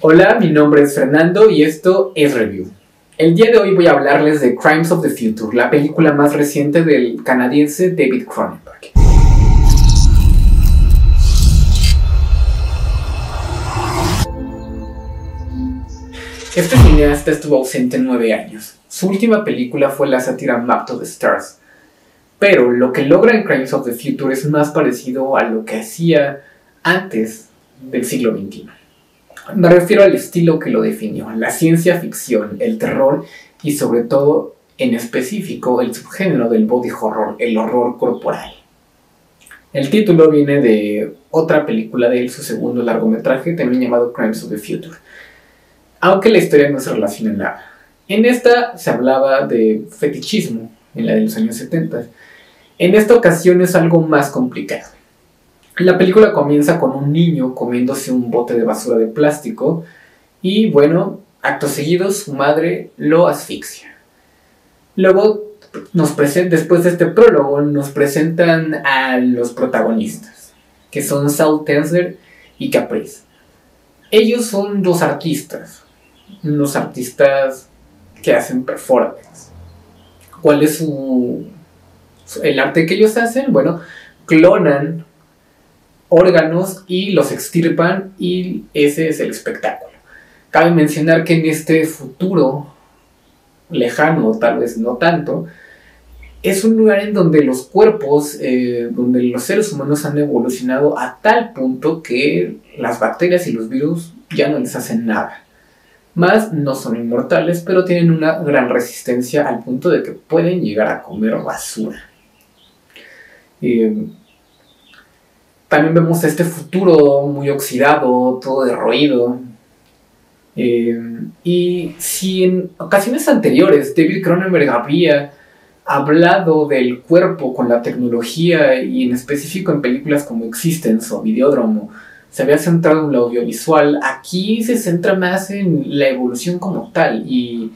Hola, mi nombre es Fernando y esto es Review. El día de hoy voy a hablarles de Crimes of the Future, la película más reciente del canadiense David Cronenberg. Este cineasta estuvo ausente nueve años. Su última película fue la sátira Map to the Stars. Pero lo que logra en Crimes of the Future es más parecido a lo que hacía antes del siglo XXI. Me refiero al estilo que lo definió, la ciencia ficción, el terror y sobre todo en específico el subgénero del body horror, el horror corporal. El título viene de otra película de él, su segundo largometraje, también llamado Crimes of the Future. Aunque la historia no se relaciona en nada. En esta se hablaba de fetichismo, en la de los años 70. En esta ocasión es algo más complicado. La película comienza con un niño comiéndose un bote de basura de plástico y bueno, acto seguido su madre lo asfixia. Luego, nos después de este prólogo, nos presentan a los protagonistas, que son Saul Tenser y Caprice. Ellos son dos artistas, unos artistas que hacen performance. ¿Cuál es su, el arte que ellos hacen? Bueno, clonan órganos y los extirpan y ese es el espectáculo. Cabe mencionar que en este futuro lejano, tal vez no tanto, es un lugar en donde los cuerpos, eh, donde los seres humanos han evolucionado a tal punto que las bacterias y los virus ya no les hacen nada. Más no son inmortales, pero tienen una gran resistencia al punto de que pueden llegar a comer basura. También vemos este futuro muy oxidado, todo derroído. Eh, y si en ocasiones anteriores David Cronenberg había hablado del cuerpo con la tecnología y en específico en películas como Existence o Videódromo, se había centrado en lo audiovisual, aquí se centra más en la evolución como tal y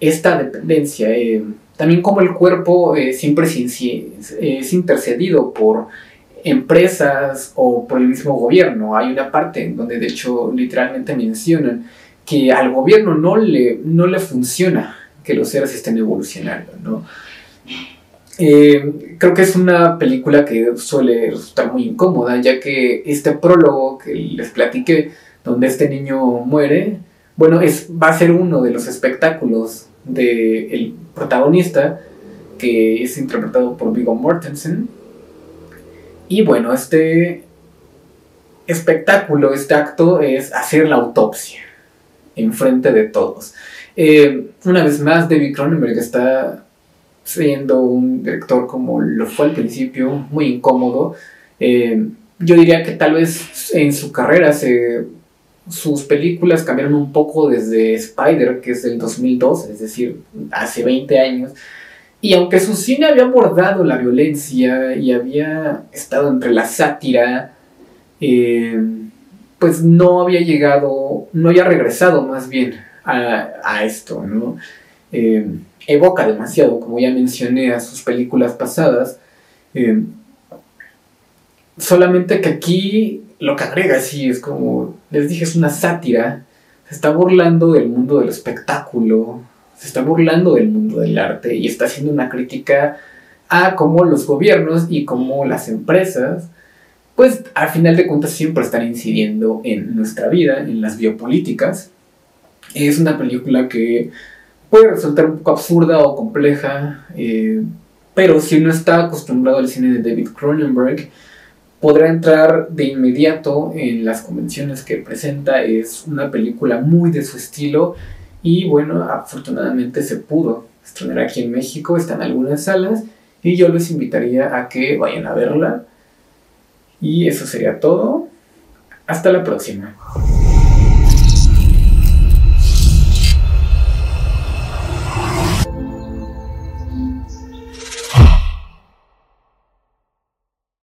esta dependencia. Eh, también como el cuerpo eh, siempre es, intercedido por empresas o por el mismo gobierno. Hay una parte en donde de hecho literalmente mencionan que al gobierno no le, no le funciona que los seres estén evolucionando, ¿no? Eh, creo que es una película que suele resultar muy incómoda, ya que este prólogo que les platiqué, donde este niño muere, bueno, es, va a ser uno de los espectáculos del protagonista, que es interpretado por Viggo Mortensen. Y bueno, este espectáculo, este acto es hacer la autopsia en frente de todos. Eh, una vez más, David Cronenberg está siendo un director como lo fue al principio, muy incómodo. Eh, yo diría que tal vez en su carrera se, sus películas cambiaron un poco desde Spider, que es del 2002, es decir, hace 20 años. Y aunque su cine había abordado la violencia y había estado entre la sátira, eh, pues no había llegado, no había regresado más bien a, esto, ¿no? Eh, evoca demasiado, como ya mencioné, a sus películas pasadas. Eh, solamente que aquí lo que agrega, sí, es como les dije, es una sátira. Se está burlando del mundo del espectáculo, se está burlando del mundo del arte y está haciendo una crítica a cómo los gobiernos y cómo las empresas, pues al final de cuentas siempre están incidiendo en nuestra vida, en las biopolíticas. Es una película que puede resultar un poco absurda o compleja, eh, pero si uno está acostumbrado al cine de David Cronenberg, podrá entrar de inmediato en las convenciones que presenta. Es una película muy de su estilo y bueno, afortunadamente se pudo estrenar aquí en México, está en algunas salas y yo les invitaría a que vayan a verla. Y eso sería todo. Hasta la próxima.